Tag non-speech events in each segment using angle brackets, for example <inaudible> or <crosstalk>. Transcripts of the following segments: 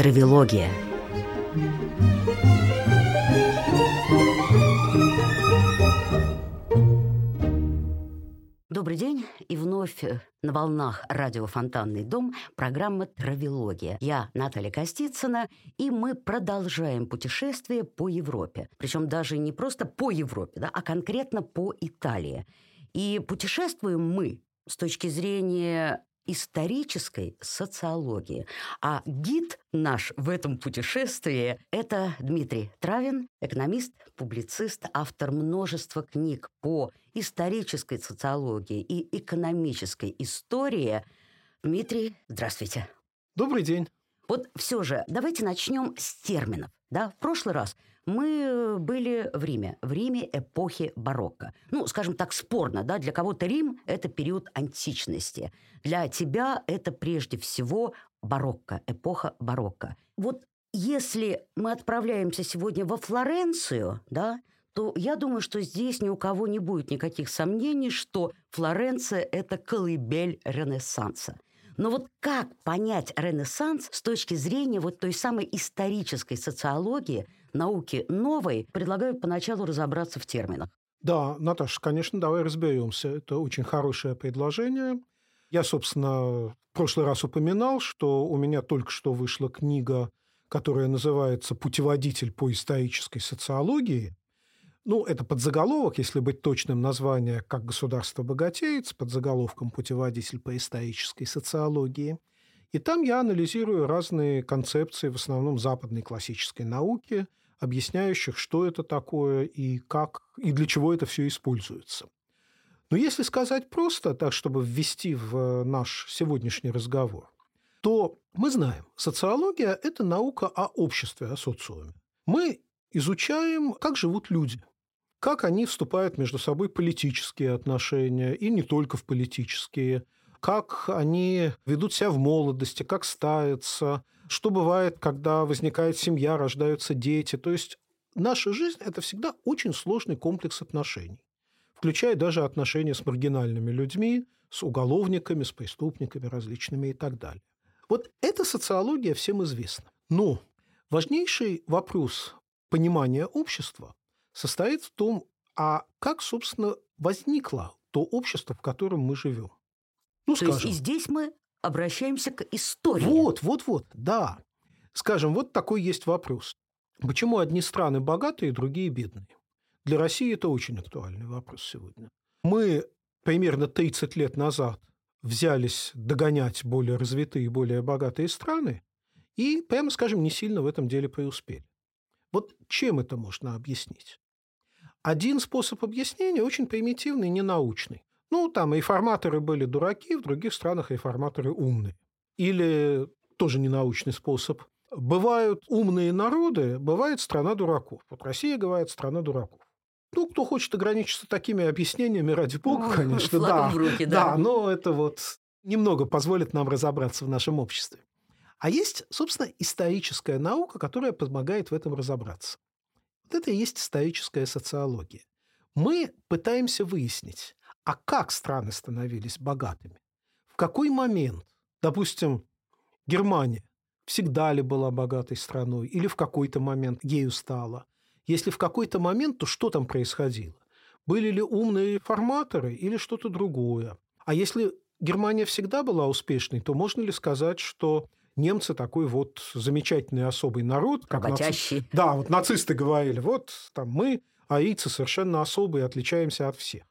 Травилогия. Добрый день, и вновь э, на волнах радио «Фонтанный дом» программа «Травилогия». Я Наталья Костицына, и мы продолжаем путешествие по Европе. Причем даже не просто по Европе, да, а конкретно по Италии. И путешествуем мы с точки зрения исторической социологии. А гид наш в этом путешествии – это Дмитрий Травин, экономист, публицист, автор множества книг по исторической социологии и экономической истории. Дмитрий, здравствуйте. Добрый день. Вот все же давайте начнем с терминов. Да, в прошлый раз мы были в Риме, в Риме эпохи барокко. Ну, скажем так, спорно, да, для кого-то Рим – это период античности. Для тебя это прежде всего барокко, эпоха барокко. Вот если мы отправляемся сегодня во Флоренцию, да, то я думаю, что здесь ни у кого не будет никаких сомнений, что Флоренция – это колыбель Ренессанса. Но вот как понять Ренессанс с точки зрения вот той самой исторической социологии – науки новой, предлагаю поначалу разобраться в терминах. Да, Наташа, конечно, давай разберемся. Это очень хорошее предложение. Я, собственно, в прошлый раз упоминал, что у меня только что вышла книга, которая называется «Путеводитель по исторической социологии». Ну, это подзаголовок, если быть точным, название «Как государство богатеет» с подзаголовком «Путеводитель по исторической социологии». И там я анализирую разные концепции, в основном западной классической науки – объясняющих, что это такое и как, и для чего это все используется. Но если сказать просто, так чтобы ввести в наш сегодняшний разговор, то мы знаем, социология – это наука о обществе, о социуме. Мы изучаем, как живут люди, как они вступают между собой в политические отношения, и не только в политические, как они ведут себя в молодости, как ставятся, что бывает, когда возникает семья, рождаются дети. То есть наша жизнь – это всегда очень сложный комплекс отношений, включая даже отношения с маргинальными людьми, с уголовниками, с преступниками различными и так далее. Вот эта социология всем известна. Но важнейший вопрос понимания общества состоит в том, а как, собственно, возникло то общество, в котором мы живем. Ну, То скажем, есть и здесь мы обращаемся к истории. Вот, вот, вот, да. Скажем, вот такой есть вопрос. Почему одни страны богатые, другие бедные? Для России это очень актуальный вопрос сегодня. Мы примерно 30 лет назад взялись догонять более развитые более богатые страны и, прямо скажем, не сильно в этом деле преуспели. Вот чем это можно объяснить? Один способ объяснения очень примитивный, ненаучный. Ну, там реформаторы были дураки, в других странах реформаторы умные. Или тоже ненаучный способ. Бывают умные народы, бывает страна дураков. Вот Россия бывает страна дураков. Ну, кто хочет ограничиться такими объяснениями, ради бога, ну, конечно, <laughs> да, руки, да. Да, но это вот немного позволит нам разобраться в нашем обществе. А есть, собственно, историческая наука, которая помогает в этом разобраться. Вот это и есть историческая социология. Мы пытаемся выяснить, а как страны становились богатыми? В какой момент, допустим, Германия всегда ли была богатой страной или в какой-то момент ею стала? Если в какой-то момент, то что там происходило? Были ли умные реформаторы или что-то другое? А если Германия всегда была успешной, то можно ли сказать, что немцы такой вот замечательный особый народ, как Наци... Да, вот нацисты говорили, вот там мы, аийцы, совершенно особые, отличаемся от всех.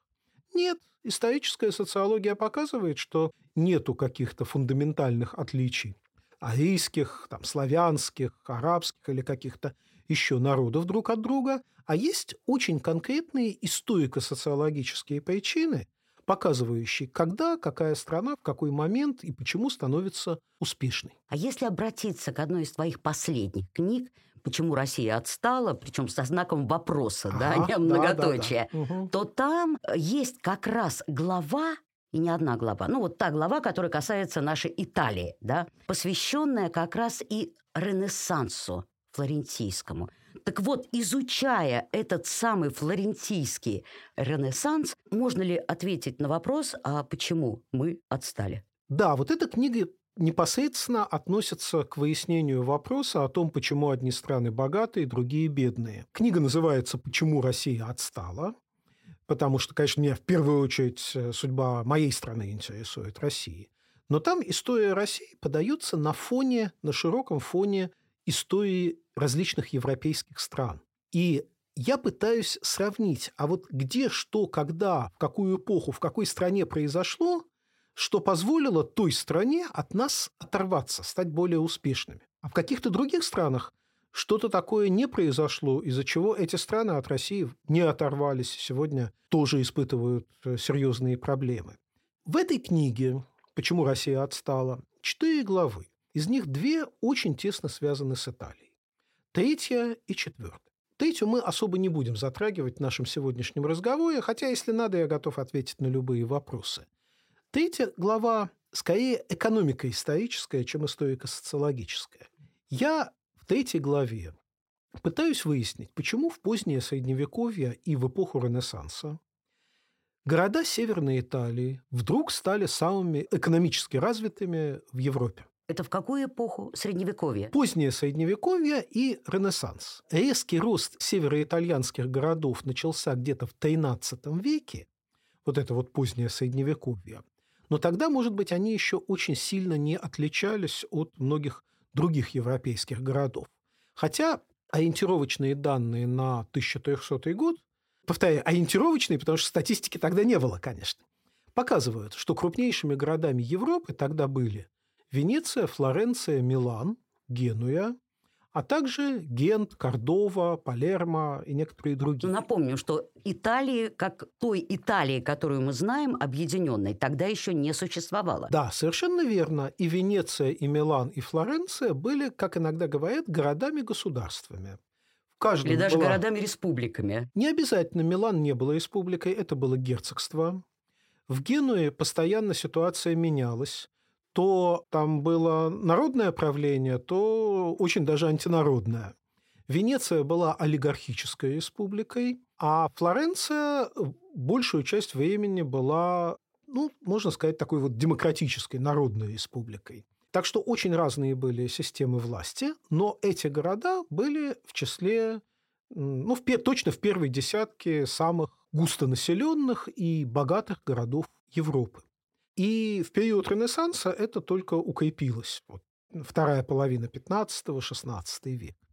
Нет, историческая социология показывает, что нету каких-то фундаментальных отличий арийских, там, славянских, арабских или каких-то еще народов друг от друга, а есть очень конкретные историко-социологические причины, показывающие, когда, какая страна, в какой момент и почему становится успешной. А если обратиться к одной из твоих последних книг почему Россия отстала, причем со знаком вопроса, ага, да, не многоточия, да, да, да. Угу. то там есть как раз глава и не одна глава. Ну, вот та глава, которая касается нашей Италии, да, посвященная как раз и Ренессансу флорентийскому. Так вот, изучая этот самый флорентийский Ренессанс, можно ли ответить на вопрос, а почему мы отстали? Да, вот эта книга непосредственно относятся к выяснению вопроса о том, почему одни страны богатые, другие бедные. Книга называется «Почему Россия отстала?», потому что, конечно, меня в первую очередь э, судьба моей страны интересует, России. Но там история России подается на фоне, на широком фоне истории различных европейских стран. И я пытаюсь сравнить, а вот где, что, когда, в какую эпоху, в какой стране произошло, что позволило той стране от нас оторваться, стать более успешными. А в каких-то других странах что-то такое не произошло, из-за чего эти страны от России не оторвались, сегодня тоже испытывают э, серьезные проблемы. В этой книге «Почему Россия отстала» четыре главы. Из них две очень тесно связаны с Италией. Третья и четвертая. Третью мы особо не будем затрагивать в нашем сегодняшнем разговоре, хотя, если надо, я готов ответить на любые вопросы. Третья глава скорее экономико-историческая, чем историко-социологическая. Я в третьей главе пытаюсь выяснить, почему в позднее Средневековье и в эпоху Ренессанса города Северной Италии вдруг стали самыми экономически развитыми в Европе. Это в какую эпоху Средневековья? Позднее Средневековье и Ренессанс. Резкий рост североитальянских городов начался где-то в XIII веке, вот это вот позднее Средневековье. Но тогда, может быть, они еще очень сильно не отличались от многих других европейских городов. Хотя ориентировочные данные на 1300 год, повторяю, ориентировочные, потому что статистики тогда не было, конечно, показывают, что крупнейшими городами Европы тогда были – Венеция, Флоренция, Милан, Генуя, а также Гент, Кордова, Палермо и некоторые другие. Ну, напомню, что Италии, как той Италии, которую мы знаем, объединенной, тогда еще не существовало. Да, совершенно верно. И Венеция, и Милан, и Флоренция были, как иногда говорят, городами-государствами. Или даже была... городами-республиками. Не обязательно. Милан не было республикой, это было герцогство. В Генуе постоянно ситуация менялась то там было народное правление, то очень даже антинародное. Венеция была олигархической республикой, а Флоренция большую часть времени была, ну, можно сказать, такой вот демократической, народной республикой. Так что очень разные были системы власти, но эти города были в числе, ну, в, точно в первой десятке самых густонаселенных и богатых городов Европы. И в период Ренессанса это только укрепилось. Вот, вторая половина 15-16 века.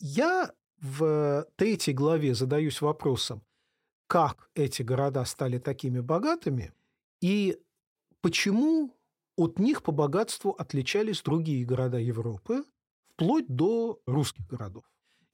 Я в третьей главе задаюсь вопросом, как эти города стали такими богатыми и почему от них по богатству отличались другие города Европы, вплоть до русских городов.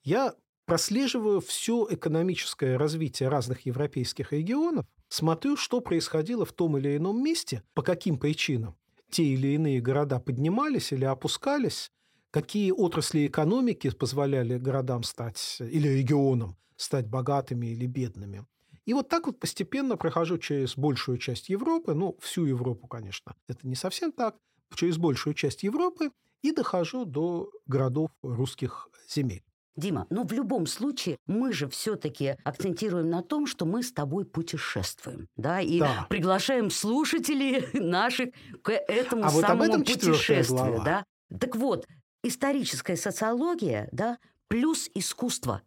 Я прослеживаю все экономическое развитие разных европейских регионов, смотрю, что происходило в том или ином месте, по каким причинам те или иные города поднимались или опускались, какие отрасли экономики позволяли городам стать или регионам стать богатыми или бедными. И вот так вот постепенно прохожу через большую часть Европы, ну, всю Европу, конечно, это не совсем так, через большую часть Европы и дохожу до городов русских земель. Дима, ну в любом случае мы же все-таки акцентируем на том, что мы с тобой путешествуем, да, и да. приглашаем слушателей <laughs> наших к этому а самому вот об этом путешествию, глава. да. Так вот, историческая социология, да, плюс искусство.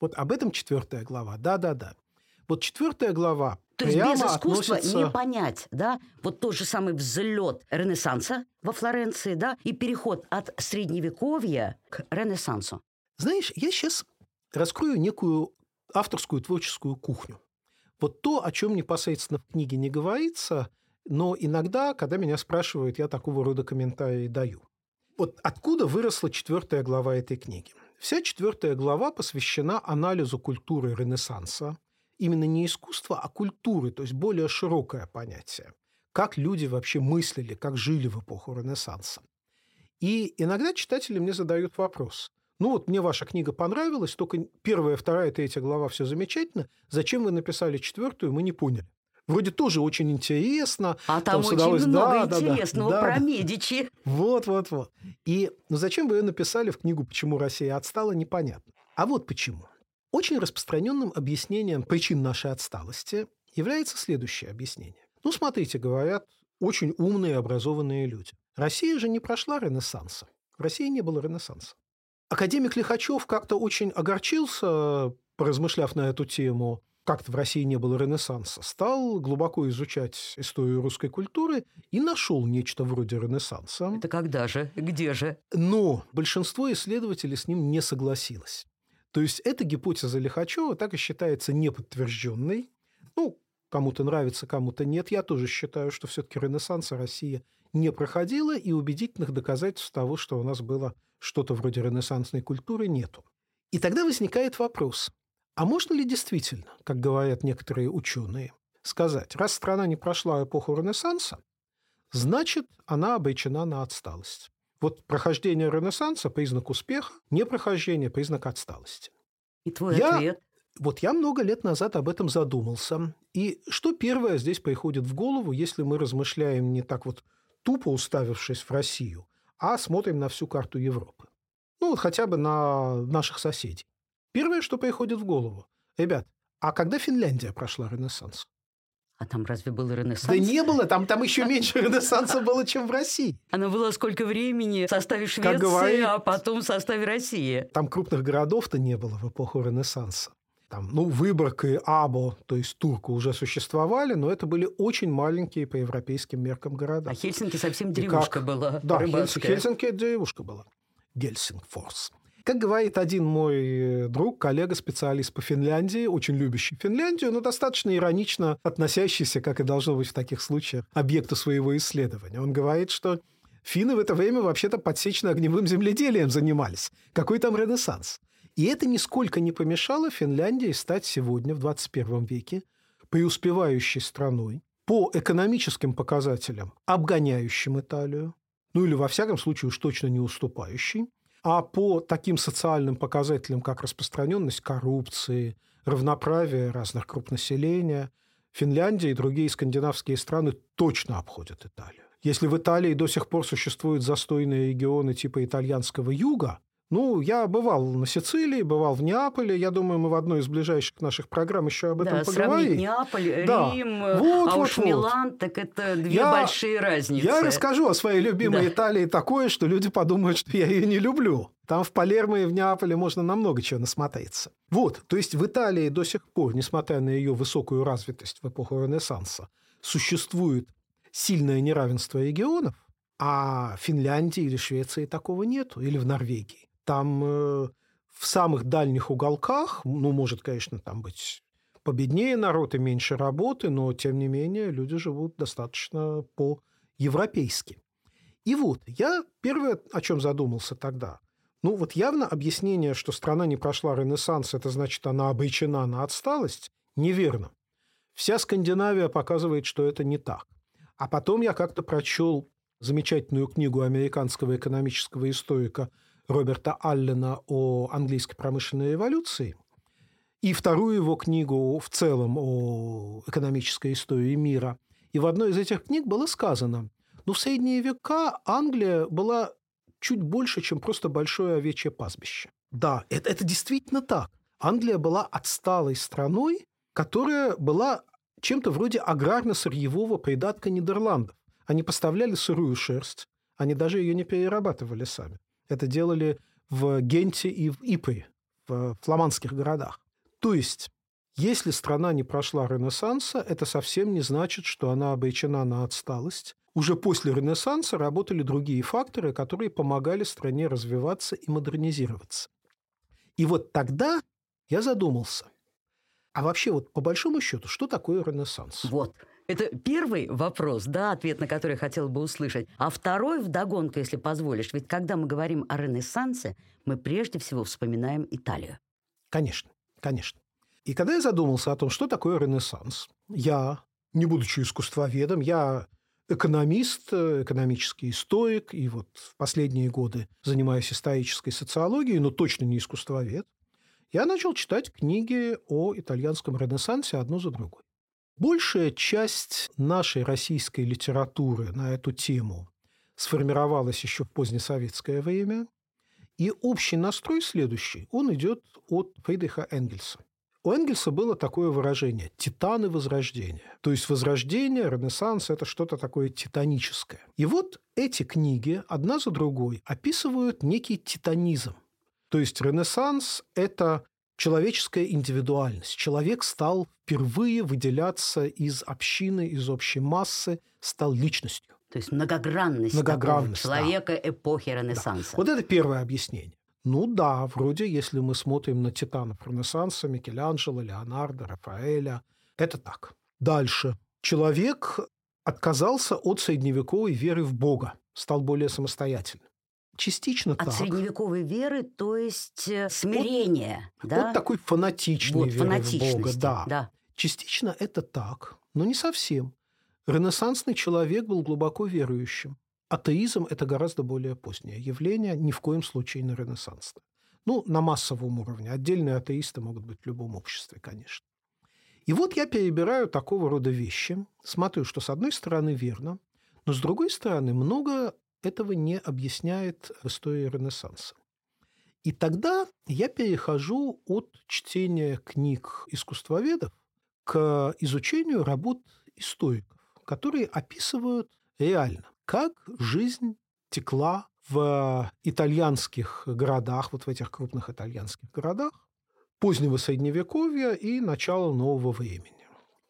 Вот об этом четвертая глава, да-да-да. Вот четвертая глава то есть без искусства относится... не понять, да, вот тот же самый взлет Ренессанса во Флоренции, да, и переход от Средневековья к Ренессансу. Знаешь, я сейчас раскрою некую авторскую творческую кухню. Вот то, о чем непосредственно в книге не говорится, но иногда, когда меня спрашивают, я такого рода комментарии даю. Вот откуда выросла четвертая глава этой книги? Вся четвертая глава посвящена анализу культуры Ренессанса, именно не искусства, а культуры, то есть более широкое понятие. Как люди вообще мыслили, как жили в эпоху Ренессанса. И иногда читатели мне задают вопрос. Ну вот мне ваша книга понравилась, только первая, вторая, третья глава все замечательно. Зачем вы написали четвертую, мы не поняли. Вроде тоже очень интересно. А там, там очень удалось... много да, интересного да, да, про Медичи. Вот, вот, вот. И ну, зачем вы ее написали в книгу «Почему Россия отстала» непонятно. А вот почему. Очень распространенным объяснением причин нашей отсталости является следующее объяснение. Ну, смотрите, говорят очень умные и образованные люди. Россия же не прошла Ренессанса. В России не было Ренессанса. Академик Лихачев как-то очень огорчился, поразмышляв на эту тему, как-то в России не было Ренессанса, стал глубоко изучать историю русской культуры и нашел нечто вроде Ренессанса. Это когда же? Где же? Но большинство исследователей с ним не согласилось. То есть эта гипотеза Лихачева так и считается неподтвержденной. Ну, кому-то нравится, кому-то нет. Я тоже считаю, что все-таки Ренессанса Россия не проходила, и убедительных доказательств того, что у нас было что-то вроде ренессансной культуры, нету. И тогда возникает вопрос, а можно ли действительно, как говорят некоторые ученые, сказать, раз страна не прошла эпоху Ренессанса, значит, она обречена на отсталость. Вот прохождение Ренессанса – признак успеха, непрохождение – признак отсталости. И твой я, ответ? Вот я много лет назад об этом задумался. И что первое здесь приходит в голову, если мы размышляем не так вот тупо уставившись в Россию, а смотрим на всю карту Европы. Ну, вот хотя бы на наших соседей. Первое, что приходит в голову. Ребят, а когда Финляндия прошла Ренессанс? А там разве был Ренессанс? Да не было, там, там еще <laughs> меньше Ренессанса было, чем в России. Она была сколько времени в составе Швеции, говорит, а потом в составе России. Там крупных городов-то не было в эпоху Ренессанса. Там, ну, Выборг и Або, то есть Турку, уже существовали, но это были очень маленькие по европейским меркам города. А Хельсинки совсем деревушка как... была. Да, рыбацкая. Хельсинки – деревушка была. Гельсингфорс. Как говорит один мой друг, коллега, специалист по Финляндии, очень любящий Финляндию, но достаточно иронично относящийся, как и должно быть в таких случаях, объекту своего исследования. Он говорит, что финны в это время вообще-то подсечно-огневым земледелием занимались. Какой там ренессанс? И это нисколько не помешало Финляндии стать сегодня, в 21 веке, преуспевающей страной, по экономическим показателям обгоняющим Италию, ну или во всяком случае уж точно не уступающей, а по таким социальным показателям, как распространенность коррупции, равноправие разных групп населения, Финляндия и другие скандинавские страны точно обходят Италию. Если в Италии до сих пор существуют застойные регионы типа итальянского юга, ну, я бывал на Сицилии, бывал в Неаполе. Я думаю, мы в одной из ближайших наших программ еще об этом да, поговорим. Неаполь, да. Рим, вот, а вот, уж вот. Милан, так это две я, большие разницы. Я расскажу о своей любимой да. Италии такое, что люди подумают, что я ее не люблю. Там в Палермо и в Неаполе можно на много чего насмотреться. Вот, то есть в Италии до сих пор, несмотря на ее высокую развитость в эпоху Ренессанса, существует сильное неравенство регионов, а в Финляндии или Швеции такого нету, или в Норвегии. Там э, в самых дальних уголках, ну, может, конечно, там быть победнее народ и меньше работы, но, тем не менее, люди живут достаточно по-европейски. И вот, я первое, о чем задумался тогда, ну, вот явно объяснение, что страна не прошла Ренессанс, это значит, она обречена на отсталость, неверно. Вся Скандинавия показывает, что это не так. А потом я как-то прочел замечательную книгу американского экономического историка Роберта Аллена о английской промышленной революции и вторую его книгу в целом о экономической истории мира. И в одной из этих книг было сказано, ну, в средние века Англия была чуть больше, чем просто большое овечье пастбище. Да, это, это действительно так. Англия была отсталой страной, которая была чем-то вроде аграрно-сырьевого придатка Нидерландов. Они поставляли сырую шерсть, они даже ее не перерабатывали сами. Это делали в Генте и в Ипре, в фламандских городах. То есть, если страна не прошла Ренессанса, это совсем не значит, что она обречена на отсталость. Уже после Ренессанса работали другие факторы, которые помогали стране развиваться и модернизироваться. И вот тогда я задумался, а вообще вот по большому счету, что такое Ренессанс? Вот. Это первый вопрос, да, ответ на который я хотела бы услышать. А второй вдогонку, если позволишь. Ведь когда мы говорим о Ренессансе, мы прежде всего вспоминаем Италию. Конечно, конечно. И когда я задумался о том, что такое Ренессанс, я, не будучи искусствоведом, я экономист, экономический историк, и вот в последние годы занимаюсь исторической социологией, но точно не искусствовед, я начал читать книги о итальянском ренессансе одну за другой. Большая часть нашей российской литературы на эту тему сформировалась еще в позднесоветское время, и общий настрой следующий. Он идет от Фридриха Энгельса. У Энгельса было такое выражение «титаны возрождения». То есть возрождение, ренессанс – это что-то такое титаническое. И вот эти книги одна за другой описывают некий титанизм. То есть ренессанс – это человеческая индивидуальность. Человек стал впервые выделяться из общины, из общей массы, стал личностью. То есть многогранность, многогранность человека да. эпохи Ренессанса. Да. Вот это первое объяснение. Ну да, вроде если мы смотрим на титанов Ренессанса, Микеланджело, Леонардо, Рафаэля, это так. Дальше. Человек отказался от средневековой веры в Бога, стал более самостоятельным. Частично От так. средневековой веры, то есть э, смирение. Вот, да? вот такой фанатичный вот, веры в Бога. Да. да. Частично это так, но не совсем. Ренессансный человек был глубоко верующим. Атеизм – это гораздо более позднее явление, ни в коем случае не ренессансное. Ну, на массовом уровне. Отдельные атеисты могут быть в любом обществе, конечно. И вот я перебираю такого рода вещи, смотрю, что с одной стороны верно, но с другой стороны много этого не объясняет в истории Ренессанса. И тогда я перехожу от чтения книг искусствоведов к изучению работ историков, которые описывают реально, как жизнь текла в итальянских городах, вот в этих крупных итальянских городах, позднего Средневековья и начала нового времени.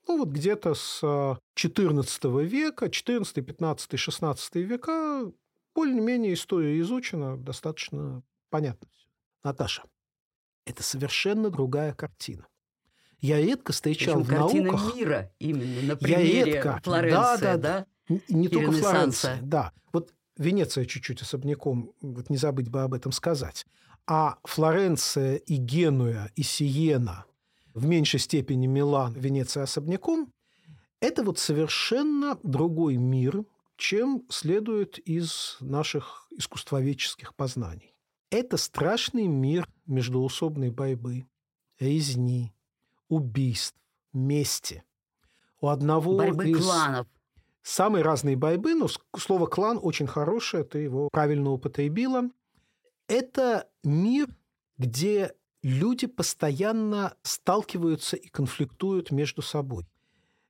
Ну, вот где-то с XIV века, XIV, XV, XVI века более-менее история изучена, достаточно понятно все. Наташа, это совершенно другая картина. Я редко встречал Причем в картина науках... мира именно на примере я редко, Флоренции, да, да, да? Не, только. Флоренция, да. Вот Венеция чуть-чуть особняком, вот не забыть бы об этом сказать. А Флоренция и Генуя, и Сиена, в меньшей степени Милан, Венеция особняком, это вот совершенно другой мир, чем следует из наших искусствоведческих познаний. Это страшный мир междоусобной борьбы, резни, убийств, мести. У одного Борьбы из... кланов. Самые разные борьбы, но слово «клан» очень хорошее, ты его правильно употребила. Это мир, где люди постоянно сталкиваются и конфликтуют между собой.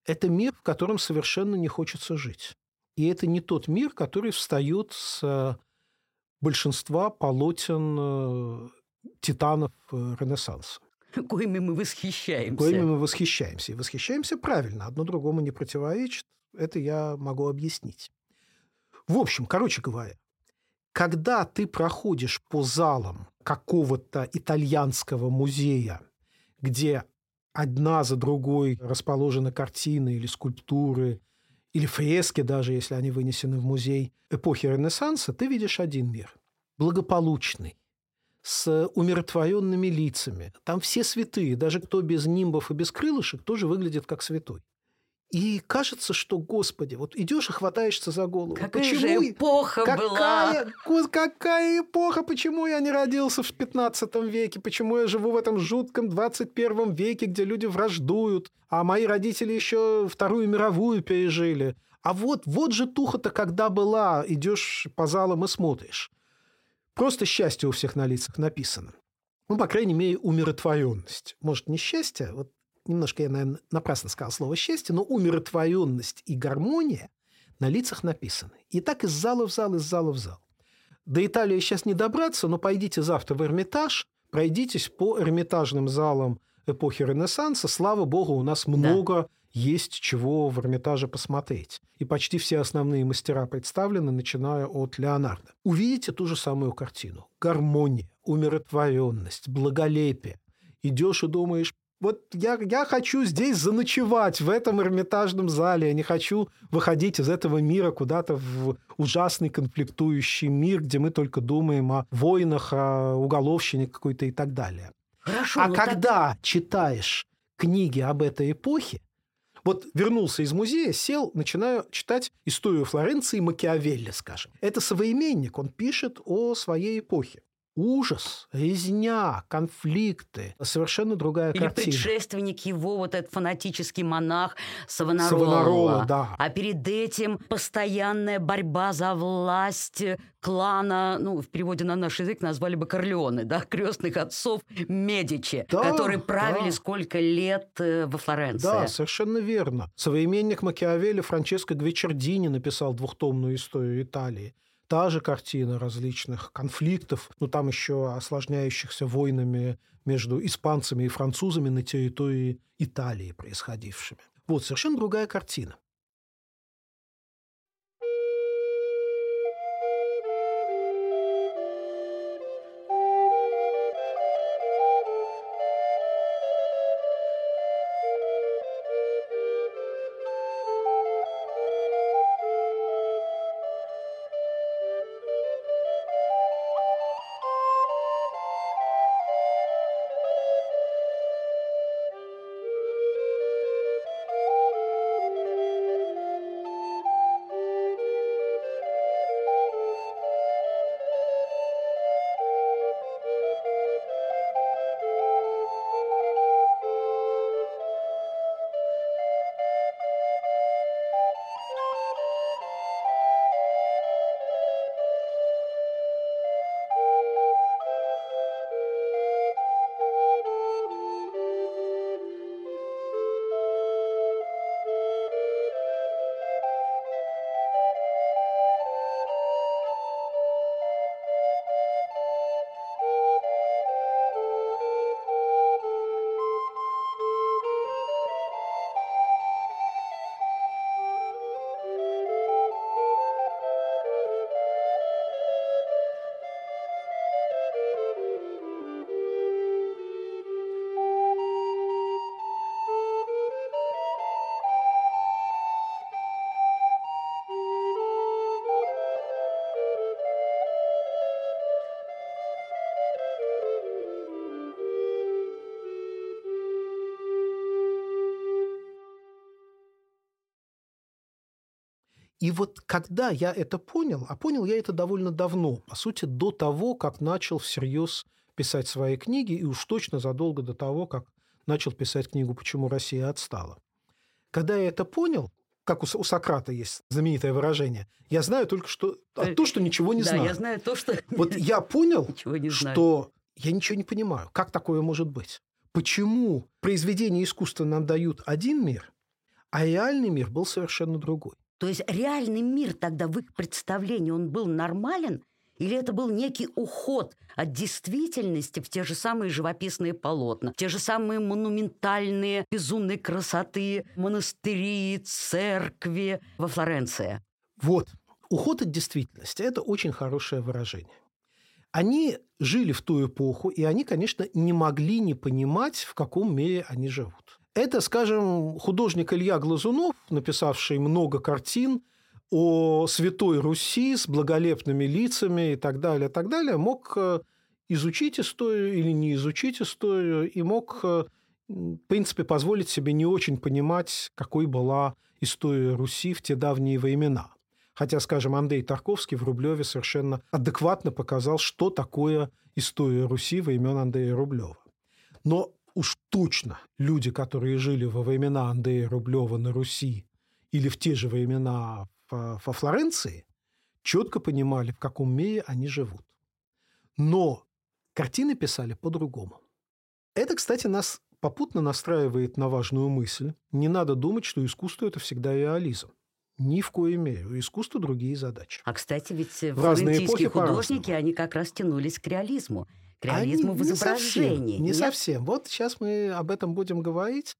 Это мир, в котором совершенно не хочется жить. И это не тот мир, который встает с большинства полотен э, титанов э, Ренессанса. Коими мы восхищаемся. Коими мы восхищаемся. И восхищаемся правильно. Одно другому не противоречит. Это я могу объяснить. В общем, короче говоря, когда ты проходишь по залам какого-то итальянского музея, где одна за другой расположены картины или скульптуры, или фрески даже, если они вынесены в музей эпохи Ренессанса, ты видишь один мир. Благополучный, с умиротворенными лицами. Там все святые, даже кто без нимбов и без крылышек, тоже выглядит как святой. И кажется, что, Господи, вот идешь и хватаешься за голову. Какая почему же эпоха какая, была! Какая эпоха! Почему я не родился в 15 веке? Почему я живу в этом жутком 21 веке, где люди враждуют, а мои родители еще Вторую мировую пережили? А вот, вот же туха-то когда была, идешь по залам и смотришь. Просто счастье у всех на лицах написано. ну, по крайней мере, умиротворенность. Может, не счастье, вот немножко я, наверное, напрасно сказал слово счастье, но умиротворенность и гармония на лицах написаны. И так из зала в зал, из зала в зал. До Италии сейчас не добраться, но пойдите завтра в Эрмитаж, пройдитесь по эрмитажным залам эпохи Ренессанса. Слава богу, у нас много да. есть чего в Эрмитаже посмотреть. И почти все основные мастера представлены, начиная от Леонардо. Увидите ту же самую картину. Гармония, умиротворенность, благолепие. Идешь и думаешь, вот я, я хочу здесь заночевать, в этом Эрмитажном зале. Я не хочу выходить из этого мира куда-то в ужасный конфликтующий мир, где мы только думаем о войнах, о уголовщине какой-то и так далее. Хорошо, а когда так... читаешь книги об этой эпохе, вот вернулся из музея, сел, начинаю читать историю Флоренции Макиавелли, скажем. Это современник, он пишет о своей эпохе ужас, резня, конфликты. Совершенно другая Или картина. предшественник его, вот этот фанатический монах Савонарола. Савонарола, да. А перед этим постоянная борьба за власть клана, ну, в переводе на наш язык назвали бы Корлеоне, да, крестных отцов Медичи, да, которые правили да. сколько лет э, во Флоренции. Да, совершенно верно. Современник Макиавелли Франческо Гвичардини написал двухтомную историю Италии та же картина различных конфликтов, ну там еще осложняющихся войнами между испанцами и французами на территории Италии происходившими. Вот совершенно другая картина. И вот когда я это понял, а понял я это довольно давно, по сути, до того, как начал всерьез писать свои книги, и уж точно задолго до того, как начал писать книгу «Почему Россия отстала». Когда я это понял, как у, Сократа есть знаменитое выражение, я знаю только что а то, что ничего не да, знаю. я знаю то, что... <laughs> Вот я понял, <laughs> что я ничего не понимаю. Как такое может быть? Почему произведения искусства нам дают один мир, а реальный мир был совершенно другой? То есть реальный мир тогда в их представлении, он был нормален? Или это был некий уход от действительности в те же самые живописные полотна, те же самые монументальные, безумной красоты монастыри, церкви во Флоренции? Вот. Уход от действительности – это очень хорошее выражение. Они жили в ту эпоху, и они, конечно, не могли не понимать, в каком мире они живут. Это, скажем, художник Илья Глазунов, написавший много картин о Святой Руси с благолепными лицами и так далее, так далее, мог э, изучить историю или не изучить историю и мог, э, в принципе, позволить себе не очень понимать, какой была история Руси в те давние времена. Хотя, скажем, Андрей Тарковский в Рублеве совершенно адекватно показал, что такое история Руси во времен Андрея Рублева. Но уж точно люди, которые жили во времена Андрея Рублева на Руси или в те же времена во Флоренции, четко понимали, в каком мире они живут. Но Картины писали по-другому. Это, кстати, нас попутно настраивает на важную мысль. Не надо думать, что искусство – это всегда реализм. Ни в коей мере. У искусства другие задачи. А, кстати, ведь в флорентийские художники, они как раз тянулись к реализму. К реализму они в изображении. Не совсем, не совсем. Вот сейчас мы об этом будем говорить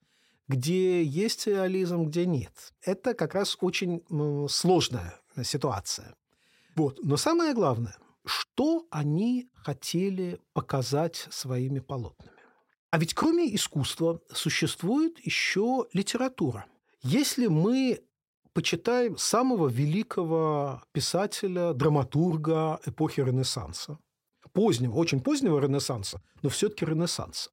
где есть реализм, где нет. Это как раз очень сложная ситуация. Вот. Но самое главное, что они хотели показать своими полотнами. А ведь кроме искусства существует еще литература. Если мы почитаем самого великого писателя, драматурга эпохи Ренессанса, позднего, очень позднего Ренессанса, но все-таки Ренессанса,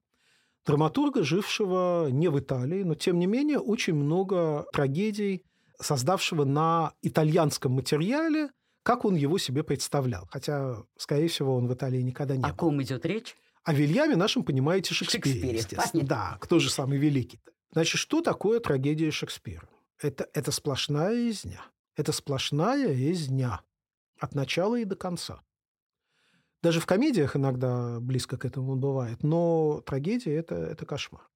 драматурга, жившего не в Италии, но тем не менее очень много трагедий, создавшего на итальянском материале, как он его себе представлял. Хотя, скорее всего, он в Италии никогда не О был. О ком идет речь? О Вильяме нашем, понимаете, Шекспире, Шекспире естественно. Понятно. Да, кто же самый великий -то? Значит, что такое трагедия Шекспира? Это, это сплошная резня. Это сплошная резня. От начала и до конца. Даже в комедиях иногда близко к этому бывает, но трагедия это, – это кошмар.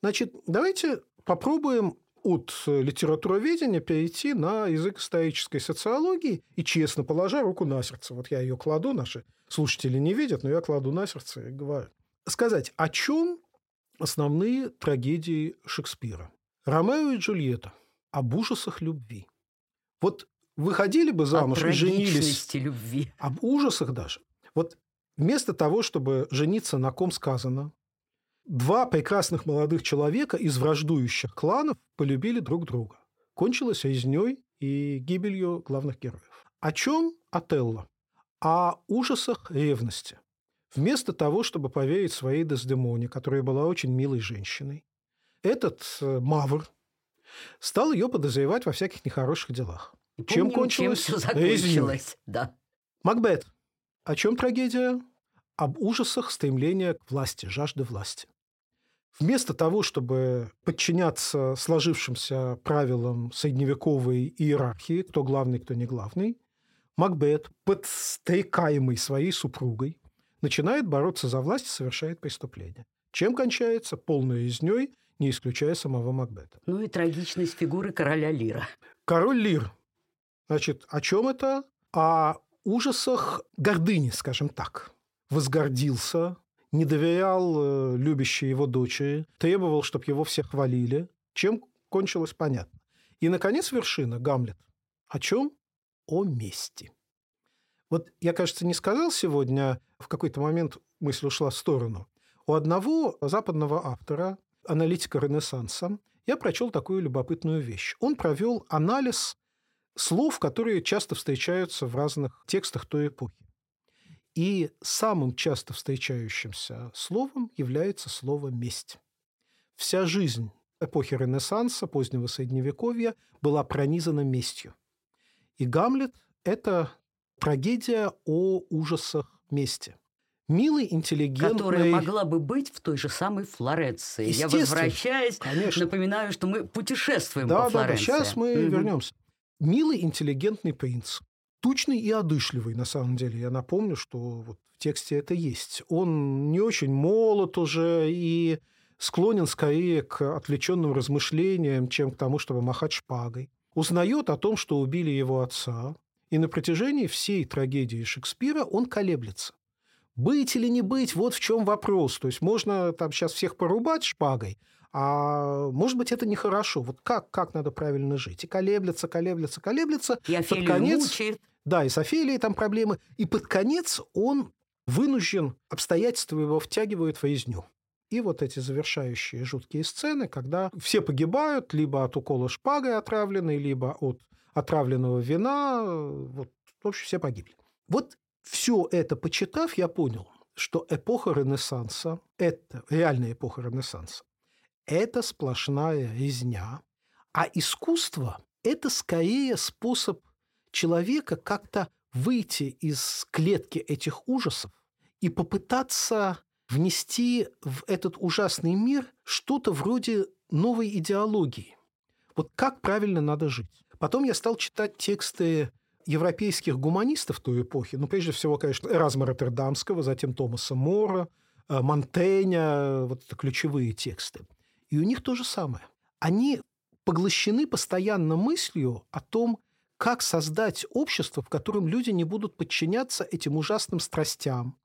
Значит, давайте попробуем от литературоведения перейти на язык исторической социологии и, честно положа руку на сердце, вот я ее кладу, наши слушатели не видят, но я кладу на сердце и говорю, сказать, о чем основные трагедии Шекспира. Ромео и Джульетта. Об ужасах любви. Вот выходили бы замуж и женились... любви. Об ужасах даже. Вот вместо того, чтобы жениться на ком сказано, два прекрасных молодых человека из враждующих кланов полюбили друг друга. Кончилось резней и гибелью главных героев. О чем Отелло? О ужасах ревности. Вместо того, чтобы поверить своей Дездемоне, которая была очень милой женщиной, этот э, Мавр стал ее подозревать во всяких нехороших делах. И чем помним, кончилось? Чем все закончилось, да. Макбет. О чем трагедия? Об ужасах стремления к власти, жажды власти. Вместо того, чтобы подчиняться сложившимся правилам средневековой иерархии, кто главный, кто не главный, Макбет, подстрекаемый своей супругой, начинает бороться за власть и совершает преступление. Чем кончается? Полной резней, не исключая самого Макбета. Ну и трагичность фигуры короля Лира. Король Лир. Значит, о чем это? О ужасах гордыни, скажем так. Возгордился, не доверял э, любящей его дочери, требовал, чтобы его все хвалили. Чем кончилось, понятно. И, наконец, вершина – Гамлет. О чем? О мести. Вот я, кажется, не сказал сегодня, в какой-то момент мысль ушла в сторону. У одного западного автора, аналитика Ренессанса, я прочел такую любопытную вещь. Он провел анализ слов, которые часто встречаются в разных текстах той эпохи. И самым часто встречающимся словом является слово «месть». Вся жизнь эпохи Ренессанса, позднего Средневековья была пронизана местью. И «Гамлет» – это трагедия о ужасах мести. Милый, интеллигентный... Которая могла бы быть в той же самой Флоренции. Я возвращаюсь, конечно. напоминаю, что мы путешествуем да, по Флоренции. Да, да, сейчас мы угу. вернемся милый, интеллигентный принц. Тучный и одышливый, на самом деле. Я напомню, что вот в тексте это есть. Он не очень молод уже и склонен скорее к отвлеченным размышлениям, чем к тому, чтобы махать шпагой. Узнает о том, что убили его отца, и на протяжении всей трагедии Шекспира он колеблется. Быть или не быть, вот в чем вопрос. То есть можно там сейчас всех порубать шпагой, а может быть, это нехорошо. Вот как, как надо правильно жить? И колеблется, колеблется, колеблется. И Офелию под конец, мучает. Да, и с Офелией там проблемы. И под конец он вынужден, обстоятельства его втягивают в резню. И вот эти завершающие жуткие сцены, когда все погибают либо от укола шпагой отравленной, либо от отравленного вина. Вот, в общем, все погибли. Вот все это почитав, я понял, что эпоха Ренессанса, это реальная эпоха Ренессанса, это сплошная резня, а искусство – это скорее способ человека как-то выйти из клетки этих ужасов и попытаться внести в этот ужасный мир что-то вроде новой идеологии. Вот как правильно надо жить. Потом я стал читать тексты европейских гуманистов той эпохи, ну, прежде всего, конечно, Эразма Роттердамского, затем Томаса Мора, э, Монтеня, вот это ключевые тексты. И у них то же самое. Они поглощены постоянно мыслью о том, как создать общество, в котором люди не будут подчиняться этим ужасным страстям,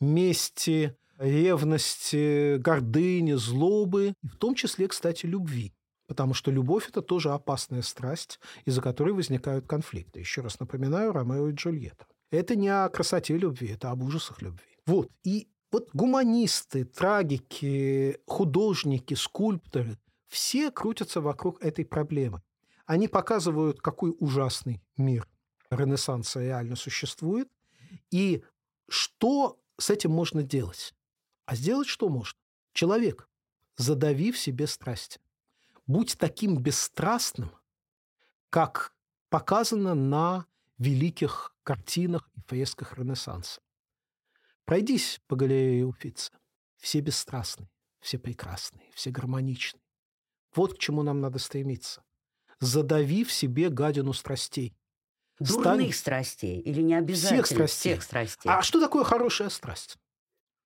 мести, ревности, гордыни, злобы, в том числе, кстати, любви. Потому что любовь – это тоже опасная страсть, из-за которой возникают конфликты. Еще раз напоминаю, Ромео и Джульетта. Это не о красоте любви, это об ужасах любви. Вот. И вот гуманисты, трагики, художники, скульпторы – все крутятся вокруг этой проблемы. Они показывают, какой ужасный мир Ренессанса реально существует, и что с этим можно делать. А сделать что можно? Человек, задавив себе страсть будь таким бесстрастным, как показано на великих картинах и фресках Ренессанса. Пройдись по галерее Уфица. Все бесстрастные, все прекрасные, все гармоничные. Вот к чему нам надо стремиться. Задави в себе гадину страстей. Дурных Стань... страстей или не обязательно? Всех страстей. Всех страстей. А что такое хорошая страсть?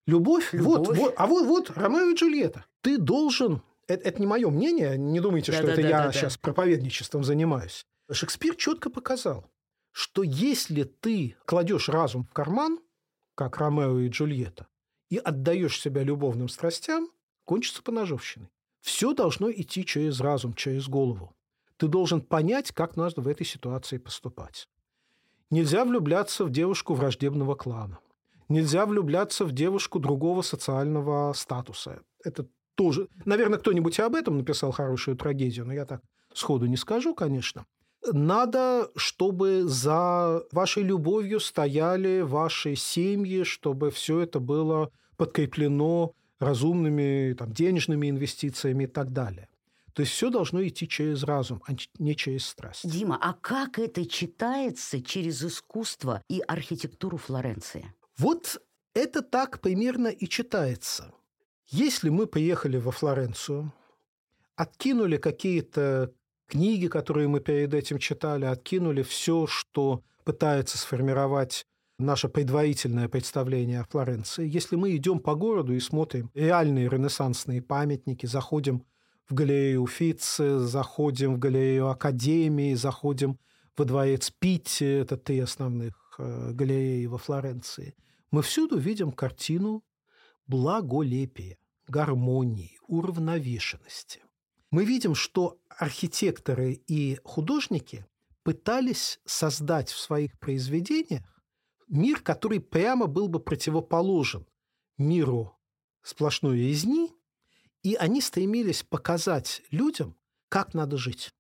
Любовь? Любовь. Вот, вот, а вот, вот Ромео и Джульетта. Ты должен это, это не мое мнение, не думайте, да, что да, это да, я да, сейчас да. проповедничеством занимаюсь. Шекспир четко показал, что если ты кладешь разум в карман, как Ромео и Джульетта, и отдаешь себя любовным страстям, кончится поножовщиной. Все должно идти через разум, через голову. Ты должен понять, как надо в этой ситуации поступать. Нельзя влюбляться в девушку враждебного клана. Нельзя влюбляться в девушку другого социального статуса. Это тоже... Наверное, кто-нибудь и об этом написал хорошую трагедию, но я так сходу не скажу, конечно. Надо, чтобы за вашей любовью стояли ваши семьи, чтобы все это было подкреплено разумными там, денежными инвестициями и так далее. То есть все должно идти через разум, а не через страсть. Дима, а как это читается через искусство и архитектуру Флоренции? Вот это так примерно и читается. Если мы приехали во Флоренцию, откинули какие-то книги, которые мы перед этим читали, откинули все, что пытается сформировать наше предварительное представление о Флоренции. Если мы идем по городу и смотрим реальные ренессансные памятники, заходим в галерею Уффици, заходим в галерею Академии, заходим во дворец Питти, это три основных э, галереи во Флоренции, мы всюду видим картину благолепия, гармонии, уравновешенности. Мы видим, что архитекторы и художники пытались создать в своих произведениях мир, который прямо был бы противоположен миру сплошной резни, и они стремились показать людям, как надо жить.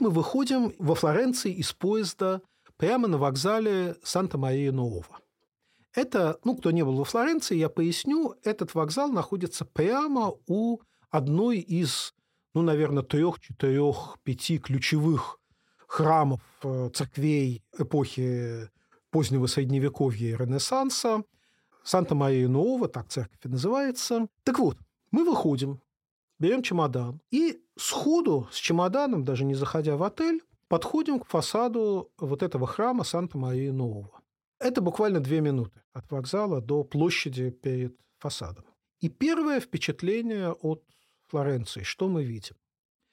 Мы выходим во Флоренции из поезда прямо на вокзале Санта-Мария-Нового. Это, ну, кто не был во Флоренции, я поясню, этот вокзал находится прямо у одной из, ну, наверное, трех, четырех, пяти ключевых храмов, э, церквей эпохи позднего Средневековья и Ренессанса. Санта-Мария-Нового, так церковь и называется. Так вот, мы выходим, берем чемодан и сходу с чемоданом, даже не заходя в отель, подходим к фасаду вот этого храма Санта-Марии-Нового. Это буквально две минуты от вокзала до площади перед фасадом. И первое впечатление от Флоренции, что мы видим?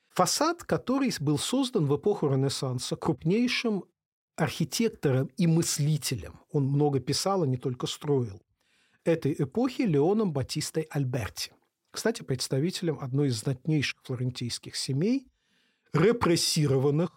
Фасад, который был создан в эпоху Ренессанса крупнейшим архитектором и мыслителем, он много писал, а не только строил, этой эпохи Леоном Батистой Альберти. Кстати, представителем одной из знатнейших флорентийских семей, репрессированных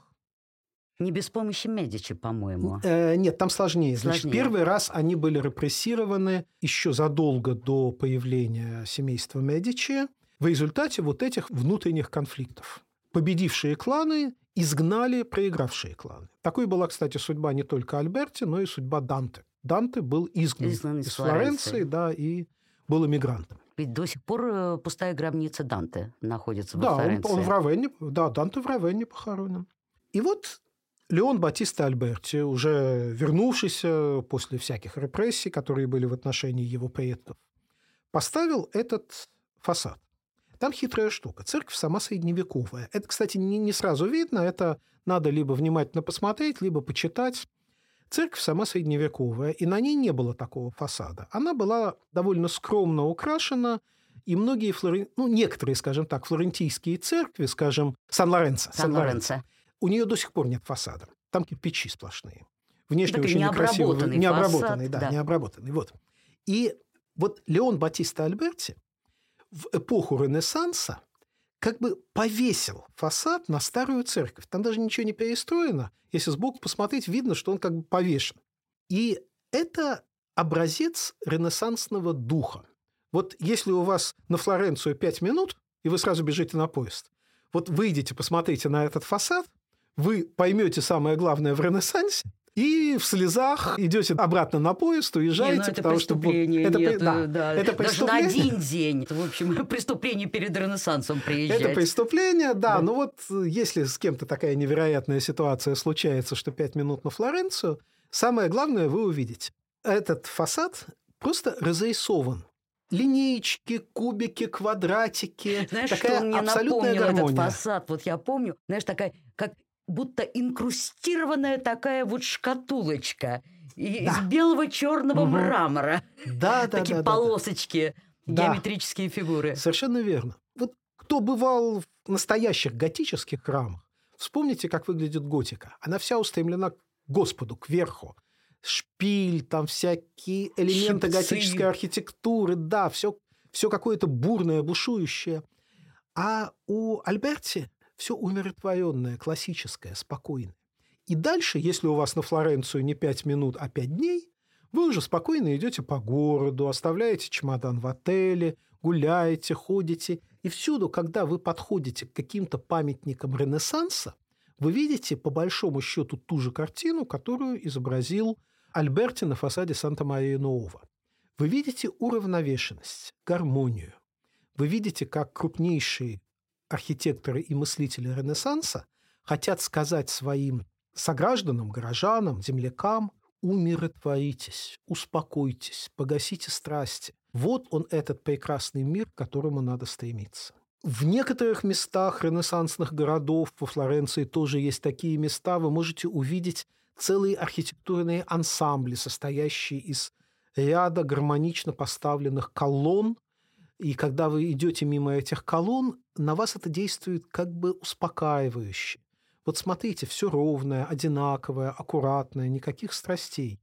не без помощи Медичи, по-моему. Э, нет, там сложнее. сложнее. Значит, первый раз они были репрессированы еще задолго до появления семейства Медичи в результате вот этих внутренних конфликтов. Победившие кланы изгнали проигравшие кланы. Такой была, кстати, судьба не только Альберти, но и судьба Данте. Данте был изгнан, изгнан из, из Флоренции, Флоренции, да, и был эмигрантом. Ведь до сих пор э, пустая гробница Данте находится да, во Флоренции. Да, он, он в Равенне, да, Данте в Равенне похоронен. И вот Леон Батиста Альберти, уже вернувшийся после всяких репрессий, которые были в отношении его предков, поставил этот фасад. Там хитрая штука. Церковь сама средневековая. Это, кстати, не, не сразу видно. Это надо либо внимательно посмотреть, либо почитать. Церковь сама средневековая, и на ней не было такого фасада. Она была довольно скромно украшена, и многие, флорен... ну, некоторые, скажем так, флорентийские церкви, скажем, Сан-Лоренцо, Сан-Лоренцо, у нее до сих пор нет фасада. Там кирпичи сплошные. Внешне так очень некрасивый. Необработанный, да, да, необработанный. Вот. И вот Леон Батиста Альберти в эпоху Ренессанса как бы повесил фасад на старую церковь. Там даже ничего не перестроено. Если сбоку посмотреть, видно, что он как бы повешен. И это образец ренессансного духа. Вот если у вас на Флоренцию пять минут, и вы сразу бежите на поезд, вот выйдите, посмотрите на этот фасад, вы поймете самое главное в Ренессансе, и в слезах идете обратно на поезд, уезжаете, не, ну, это потому что это, нет, да, да, это Даже на один день. Это, в общем, <laughs> преступление перед Ренессансом приезжать. Это преступление, да. да. Но вот если с кем-то такая невероятная ситуация случается, что пять минут на Флоренцию, самое главное вы увидите. Этот фасад просто разрисован линеечки, кубики, квадратики. Знаешь, такая что он мне напомнил гармония. этот фасад? Вот я помню, знаешь, такая, будто инкрустированная такая вот шкатулочка да. из белого черного угу. мрамора. Да, да, <laughs> Такие да, полосочки, да, геометрические да. фигуры. Совершенно верно. Вот кто бывал в настоящих готических храмах, вспомните, как выглядит готика. Она вся устремлена к Господу, к верху. Шпиль, там всякие элементы Щипцы. готической архитектуры, да, все, все какое-то бурное, бушующее. А у Альберти все умиротворенное, классическое, спокойное. И дальше, если у вас на Флоренцию не пять минут, а пять дней, вы уже спокойно идете по городу, оставляете чемодан в отеле, гуляете, ходите. И всюду, когда вы подходите к каким-то памятникам Ренессанса, вы видите, по большому счету, ту же картину, которую изобразил Альберти на фасаде Санта-Мария-Нового. Вы видите уравновешенность, гармонию. Вы видите, как крупнейшие архитекторы и мыслители Ренессанса хотят сказать своим согражданам, горожанам, землякам, умиротворитесь, успокойтесь, погасите страсти. Вот он, этот прекрасный мир, к которому надо стремиться. В некоторых местах ренессансных городов, во Флоренции тоже есть такие места, вы можете увидеть целые архитектурные ансамбли, состоящие из ряда гармонично поставленных колонн, и когда вы идете мимо этих колонн, на вас это действует как бы успокаивающе. Вот смотрите, все ровное, одинаковое, аккуратное, никаких страстей.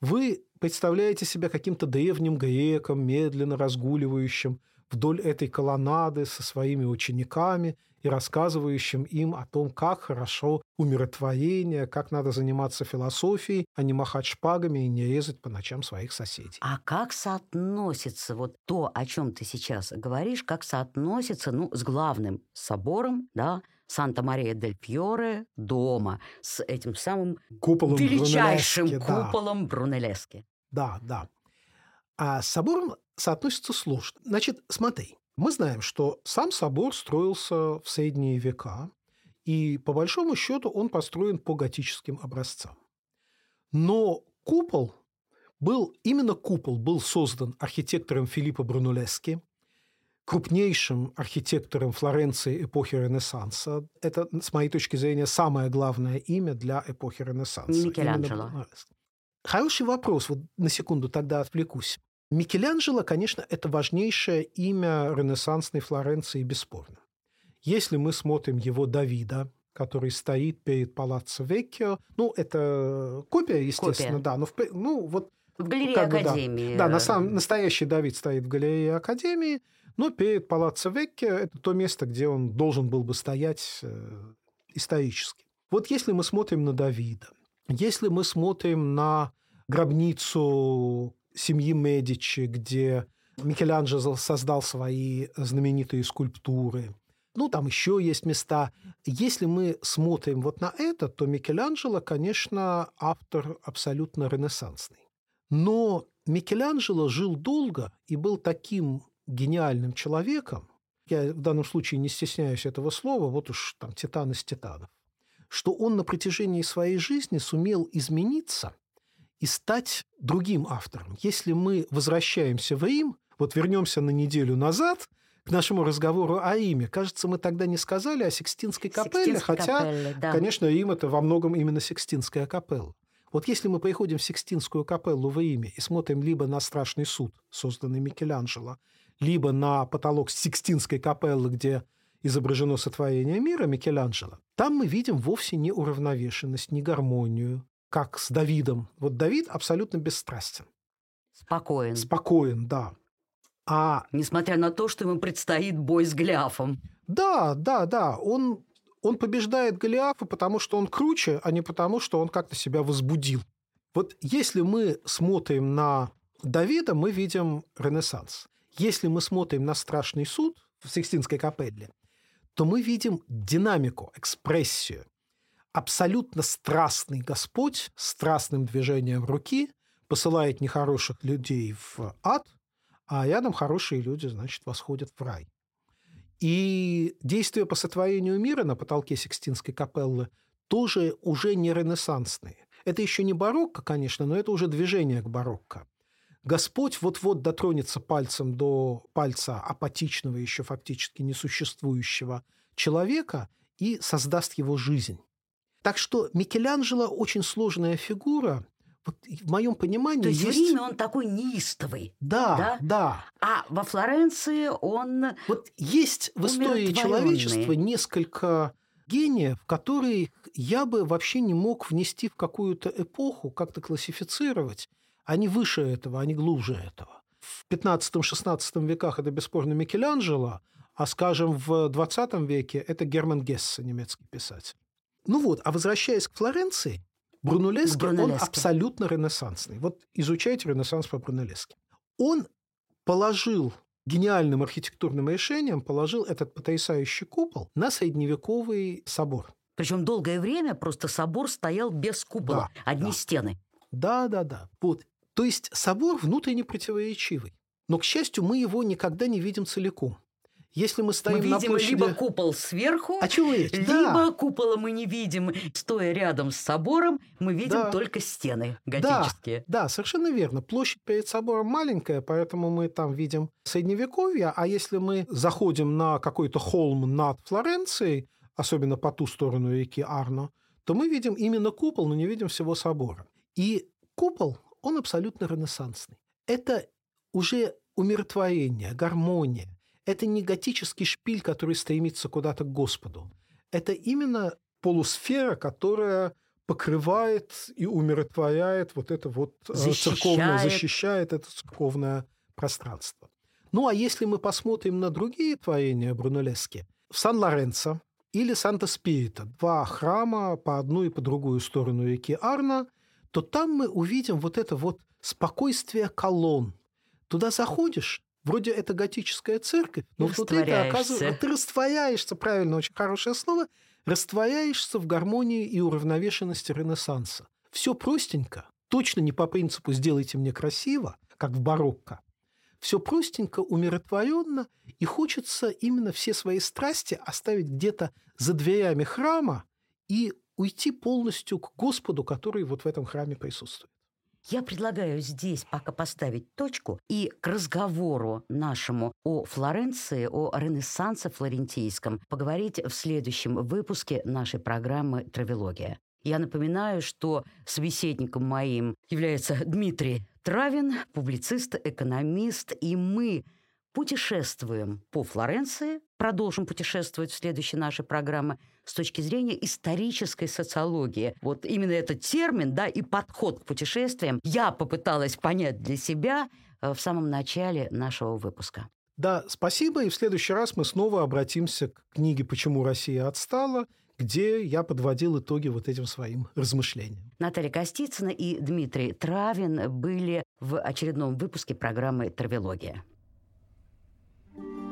Вы представляете себя каким-то древним греком, медленно разгуливающим вдоль этой колоннады со своими учениками – и рассказывающим им о том, как хорошо умиротворение, как надо заниматься философией, а не махать шпагами и не резать по ночам своих соседей. А как соотносится вот то, о чем ты сейчас говоришь, как соотносится ну, с главным собором, да, Санта-Мария-дель-Фьоре дома с этим самым куполом величайшим Брунеллески, да. куполом Брунеллески. Да, да. А с собором соотносится сложно. Значит, смотри, мы знаем, что сам собор строился в средние века, и по большому счету он построен по готическим образцам. Но купол был, именно купол был создан архитектором Филиппо Брунеллески, крупнейшим архитектором Флоренции эпохи Ренессанса. Это, с моей точки зрения, самое главное имя для эпохи Ренессанса. Микеланджело. Хороший вопрос. Вот на секунду тогда отвлекусь. Микеланджело, конечно, это важнейшее имя ренессансной Флоренции, бесспорно. Если мы смотрим его Давида, который стоит перед Палаццо Веккио, ну, это копия, естественно, Копия. да, но в, ну, вот В галерее как бы, да. Академии. Да, на э, самом, настоящий Давид стоит в галерее Академии, но перед Палаццо Веккио это то место, где он должен был бы стоять э, исторически. Вот если мы смотрим на Давида, если мы смотрим на гробницу семьи Медичи, где Микеланджело создал свои знаменитые скульптуры, ну, там еще есть места. Если мы смотрим вот на это, то Микеланджело, конечно, автор абсолютно ренессансный. Но Микеланджело жил долго и был таким гениальным человеком, я в данном случае не стесняюсь этого слова, вот уж там титан из титанов, что он на протяжении своей жизни сумел измениться и стать другим автором. Если мы возвращаемся в Рим, вот вернемся на неделю назад к нашему разговору о Риме, кажется, мы тогда не сказали о Сикстинской капелле, Сикстинской хотя, капелле, да. конечно, Рим – это во многом именно Сикстинская капелла. Вот если мы приходим в Сикстинскую капеллу в Риме и смотрим либо на страшный суд, созданный Микеланджело, либо на потолок Сикстинской капеллы, где изображено сотворение мира Микеланджело, там мы видим вовсе не уравновешенность, не гармонию, как с Давидом. Вот Давид абсолютно бесстрастен. Спокоен. Спокоен, да. А Несмотря на то, что ему предстоит бой с Гляфом. да, да, да, он, он побеждает Голиафа, потому что он круче, а не потому, что он как-то себя возбудил. Вот если мы смотрим на Давида, мы видим Ренессанс. Если мы смотрим на страшный суд в Сикстинской капелле, то мы видим динамику, экспрессию. Абсолютно страстный Господь страстным движением руки посылает нехороших людей в ад, а рядом хорошие люди, значит, восходят в рай. И действия по сотворению мира на потолке Сикстинской капеллы тоже уже не ренессансные. Это еще не барокко, конечно, но это уже движение к барокко. Господь вот-вот дотронется пальцем до пальца апатичного, еще фактически несуществующего человека и создаст его жизнь. Так что Микеланджело очень сложная фигура. Вот в моем понимании То есть, есть... в Риме он такой неистовый. Да, да? да. А во Флоренции он... Вот есть в истории человечества несколько гениев, которые я бы вообще не мог внести в какую-то эпоху, как-то классифицировать. Они выше этого, они глубже этого. В 15-16 веках это бесспорно Микеланджело, а, скажем, в 20 веке это Герман Гессе, немецкий писатель. Ну вот, а возвращаясь к Флоренции, Брунеллески, он Брунеллески. абсолютно ренессансный. Вот изучайте ренессанс по Брунеллески. Он положил гениальным архитектурным решением, положил этот потрясающий купол на средневековый собор. Причем долгое время просто собор стоял без купола. Да, одни да. стены. Да, да, да. Вот. То есть собор внутренне противоречивый. Но, к счастью, мы его никогда не видим целиком. Если мы стоим мы на видим площади... либо купол сверху, О чем речь? либо Да. купола мы не видим. Стоя рядом с собором, мы видим Да. только стены Да, готические. да, совершенно верно. Площадь перед собором маленькая, поэтому мы там видим средневековье, а если мы заходим на какой-то холм над Флоренцией, особенно по ту сторону реки Арно, то мы видим именно купол, но не видим всего собора. И купол, он абсолютно ренессансный. Это уже умиротворение, гармония. Это не готический шпиль, который стремится куда-то к Господу. Это именно полусфера, которая покрывает и умиротворяет вот это вот э, церковное, Защищает. защищает это церковное пространство. Ну, а если мы посмотрим на другие творения Брунеллески, в Сан-Лоренцо или Санта-Спирита, два храма по одну и по другую сторону реки Арно, то там мы увидим вот это вот спокойствие колонн. Туда заходишь, вроде это готическая церковь, но вот ты оказывается, ты растворяешься, правильно, очень хорошее слово, растворяешься в гармонии и уравновешенности Ренессанса. Все простенько, точно не по принципу «сделайте мне красиво», как в барокко. Все простенько, умиротворенно, и хочется именно все свои страсти оставить где-то за дверями храма и уйти полностью к Господу, который вот в этом храме присутствует. Я предлагаю здесь пока поставить точку и к разговору нашему о Флоренции, о Ренессансе флорентийском поговорить в следующем выпуске нашей программы «Травелогия». Я напоминаю, что собеседником моим является Дмитрий Травин, публицист, экономист, и мы путешествуем по Флоренции, продолжим путешествовать в следующей нашей программе с точки зрения исторической социологии. Вот именно этот термин, да, и подход к путешествиям я попыталась понять для себя э, в самом начале нашего выпуска. Да, спасибо, и в следующий раз мы снова обратимся к книге «Почему Россия отстала», где я подводил итоги вот этим своим размышлениям. Наталья Костицына и Дмитрий Травин были в очередном выпуске программы «Травелогия». thank you